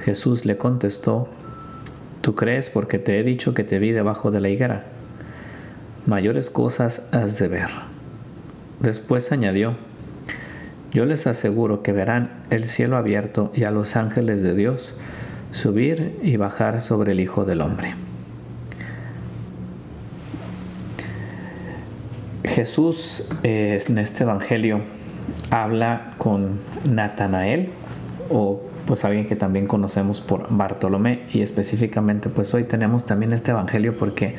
Jesús le contestó, Tú crees porque te he dicho que te vi debajo de la higuera. Mayores cosas has de ver. Después añadió, Yo les aseguro que verán el cielo abierto y a los ángeles de Dios subir y bajar sobre el Hijo del Hombre. Jesús eh, en este Evangelio habla con Natanael o pues alguien que también conocemos por Bartolomé y específicamente pues hoy tenemos también este Evangelio porque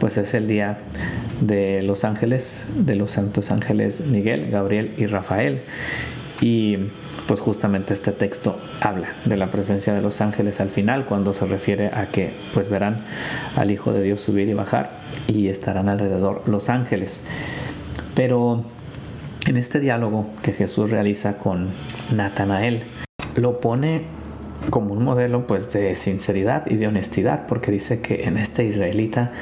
pues es el día de los ángeles, de los santos ángeles Miguel, Gabriel y Rafael y pues justamente este texto habla de la presencia de los ángeles al final cuando se refiere a que pues verán al Hijo de Dios subir y bajar y estarán alrededor los ángeles. Pero en este diálogo que Jesús realiza con Natanael, lo pone como un modelo pues de sinceridad y de honestidad porque dice que en este israelita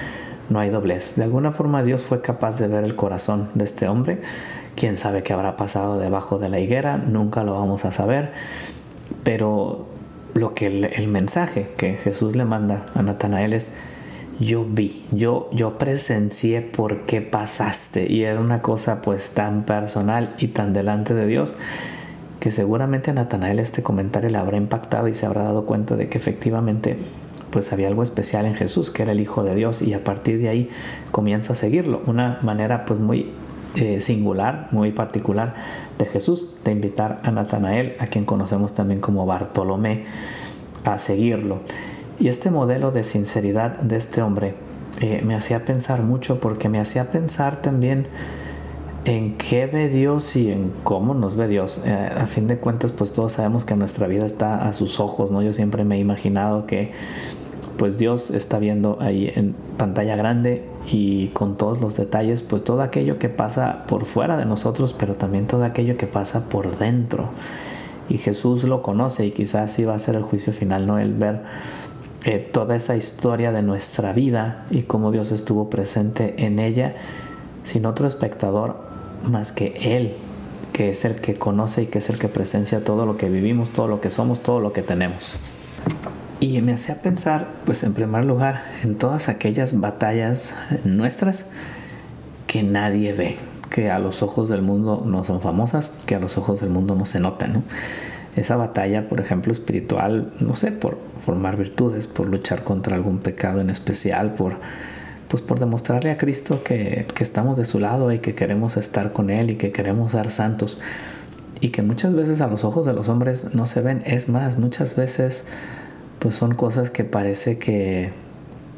no hay doblez. De alguna forma Dios fue capaz de ver el corazón de este hombre Quién sabe qué habrá pasado debajo de la higuera, nunca lo vamos a saber. Pero lo que el, mensaje que Jesús le manda a Natanael es, yo vi, yo, yo presencié por qué pasaste. Y era una cosa pues tan personal y tan delante de Dios que seguramente a Natanael este comentario le habrá impactado y se habrá dado cuenta de que efectivamente pues había algo especial en Jesús, que era el Hijo de Dios, y a partir de ahí comienza a seguirlo. Una manera pues muy eh, singular, muy particular de Jesús, de invitar a Natanael, a quien conocemos también como Bartolomé, a seguirlo. Y este modelo de sinceridad de este hombre eh, me hacía pensar mucho porque me hacía pensar también en qué ve Dios y en cómo nos ve Dios. Eh, a fin de cuentas, pues todos sabemos que nuestra vida está a sus ojos, ¿no? Yo siempre me he imaginado que pues Dios está viendo ahí en pantalla grande y con todos los detalles, pues todo aquello que pasa por fuera de nosotros, pero también todo aquello que pasa por dentro. Y Jesús lo conoce y quizás sí va a ser el juicio final, ¿no? El ver eh, toda esa historia de nuestra vida y cómo Dios estuvo presente en ella, sin otro espectador más que Él, que es el que conoce y que es el que presencia todo lo que vivimos, todo lo que somos, todo lo que tenemos. Y me hacía pensar, pues en primer lugar, en todas aquellas batallas nuestras que nadie ve, que a los ojos del mundo no son famosas, que a los ojos del mundo no se notan, Esa batalla, por ejemplo, espiritual, no sé, por formar virtudes, por luchar contra algún pecado en especial, por, pues por demostrarle a Cristo que, que estamos de su lado y que queremos estar con Él y que queremos ser santos y que muchas veces a los ojos de los hombres no se ven. Es más, muchas veces pues son cosas que parece que,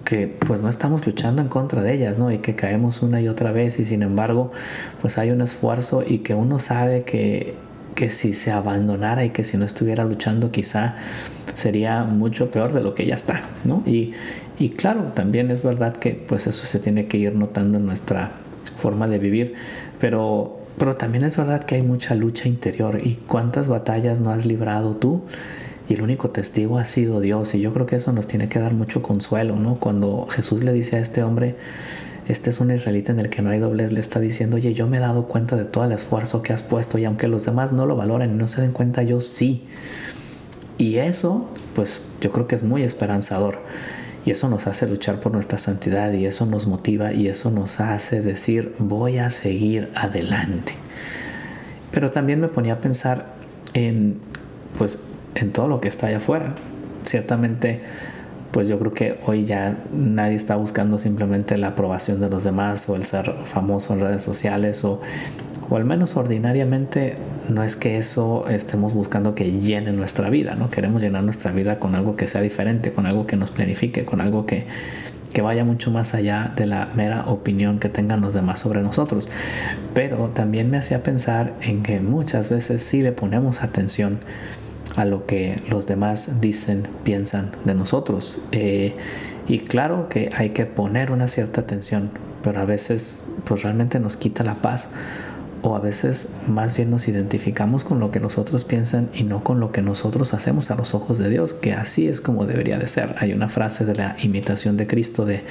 que pues no estamos luchando en contra de ellas, ¿no? Y que caemos una y otra vez y sin embargo pues hay un esfuerzo y que uno sabe que, que si se abandonara y que si no estuviera luchando quizá sería mucho peor de lo que ya está, ¿no? Y, y claro, también es verdad que pues eso se tiene que ir notando en nuestra forma de vivir, pero, pero también es verdad que hay mucha lucha interior y cuántas batallas no has librado tú y el único testigo ha sido Dios. Y yo creo que eso nos tiene que dar mucho consuelo, ¿no? Cuando Jesús le dice a este hombre, este es un israelita en el que no hay doblez, le está diciendo, oye, yo me he dado cuenta de todo el esfuerzo que has puesto y aunque los demás no lo valoren y no se den cuenta, yo sí. Y eso, pues yo creo que es muy esperanzador. Y eso nos hace luchar por nuestra santidad y eso nos motiva y eso nos hace decir, voy a seguir adelante. Pero también me ponía a pensar en, pues, en todo lo que está allá afuera. Ciertamente, pues yo creo que hoy ya nadie está buscando simplemente la aprobación de los demás o el ser famoso en redes sociales o, o al menos ordinariamente no es que eso estemos buscando que llene nuestra vida, ¿no? Queremos llenar nuestra vida con algo que sea diferente, con algo que nos planifique, con algo que, que vaya mucho más allá de la mera opinión que tengan los demás sobre nosotros. Pero también me hacía pensar en que muchas veces sí le ponemos atención a lo que los demás dicen, piensan de nosotros. Eh, y claro que hay que poner una cierta atención, pero a veces pues realmente nos quita la paz o a veces más bien nos identificamos con lo que los otros piensan y no con lo que nosotros hacemos a los ojos de Dios, que así es como debería de ser. Hay una frase de la imitación de Cristo de,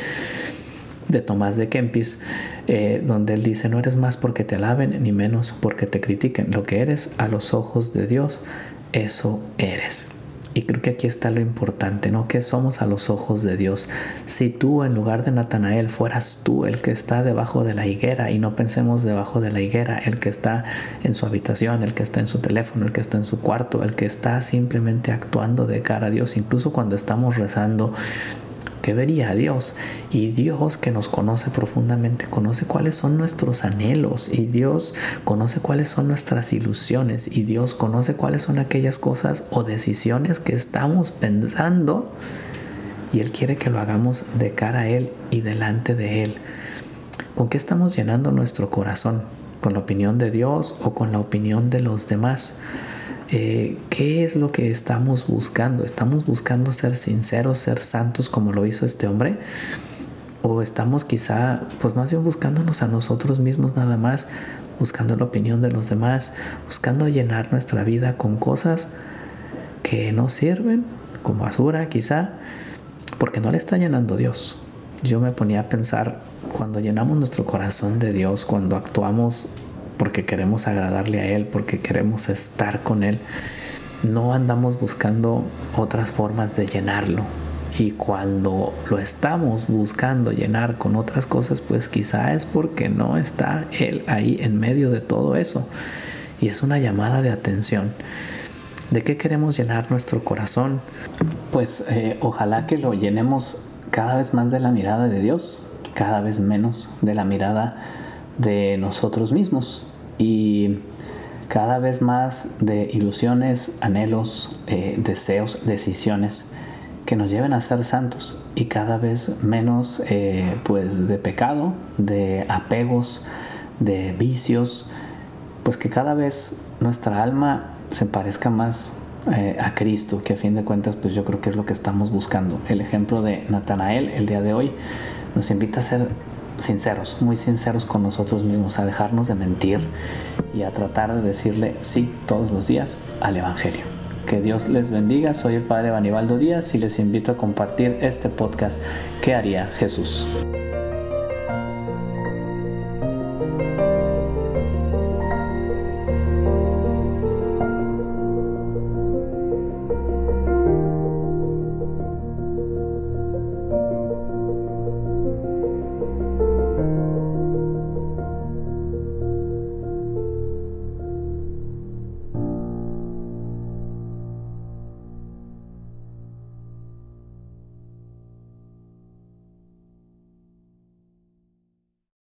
de Tomás de Kempis, eh, donde él dice, no eres más porque te alaben, ni menos porque te critiquen. Lo que eres a los ojos de Dios, eso eres. Y creo que aquí está lo importante, ¿no? Que somos a los ojos de Dios. Si tú en lugar de Natanael fueras tú el que está debajo de la higuera y no pensemos debajo de la higuera, el que está en su habitación, el que está en su teléfono, el que está en su cuarto, el que está simplemente actuando de cara a Dios, incluso cuando estamos rezando que vería a Dios. Y Dios que nos conoce profundamente, conoce cuáles son nuestros anhelos y Dios conoce cuáles son nuestras ilusiones y Dios conoce cuáles son aquellas cosas o decisiones que estamos pensando y Él quiere que lo hagamos de cara a Él y delante de Él. ¿Con qué estamos llenando nuestro corazón? ¿Con la opinión de Dios o con la opinión de los demás? Eh, ¿qué es lo que estamos buscando? ¿Estamos buscando ser sinceros, ser santos como lo hizo este hombre? ¿O estamos quizá, pues más bien buscándonos a nosotros mismos nada más, buscando la opinión de los demás, buscando llenar nuestra vida con cosas que no sirven, como basura quizá, porque no le está llenando Dios? Yo me ponía a pensar, cuando llenamos nuestro corazón de Dios, cuando actuamos porque queremos agradarle a Él, porque queremos estar con Él. No andamos buscando otras formas de llenarlo. Y cuando lo estamos buscando llenar con otras cosas, pues quizá es porque no está Él ahí en medio de todo eso. Y es una llamada de atención. ¿De qué queremos llenar nuestro corazón? Pues eh, ojalá que lo llenemos cada vez más de la mirada de Dios, cada vez menos de la mirada de nosotros mismos. Y cada vez más de ilusiones, anhelos, eh, deseos, decisiones que nos lleven a ser santos. Y cada vez menos eh, pues de pecado, de apegos, de vicios, pues que cada vez nuestra alma se parezca más eh, a Cristo, que a fin de cuentas pues yo creo que es lo que estamos buscando. El ejemplo de Natanael el día de hoy nos invita a ser sinceros, muy sinceros con nosotros mismos, a dejarnos de mentir y a tratar de decirle sí todos los días al Evangelio. Que Dios les bendiga, soy el Padre Banibaldo Díaz y les invito a compartir este podcast que haría Jesús?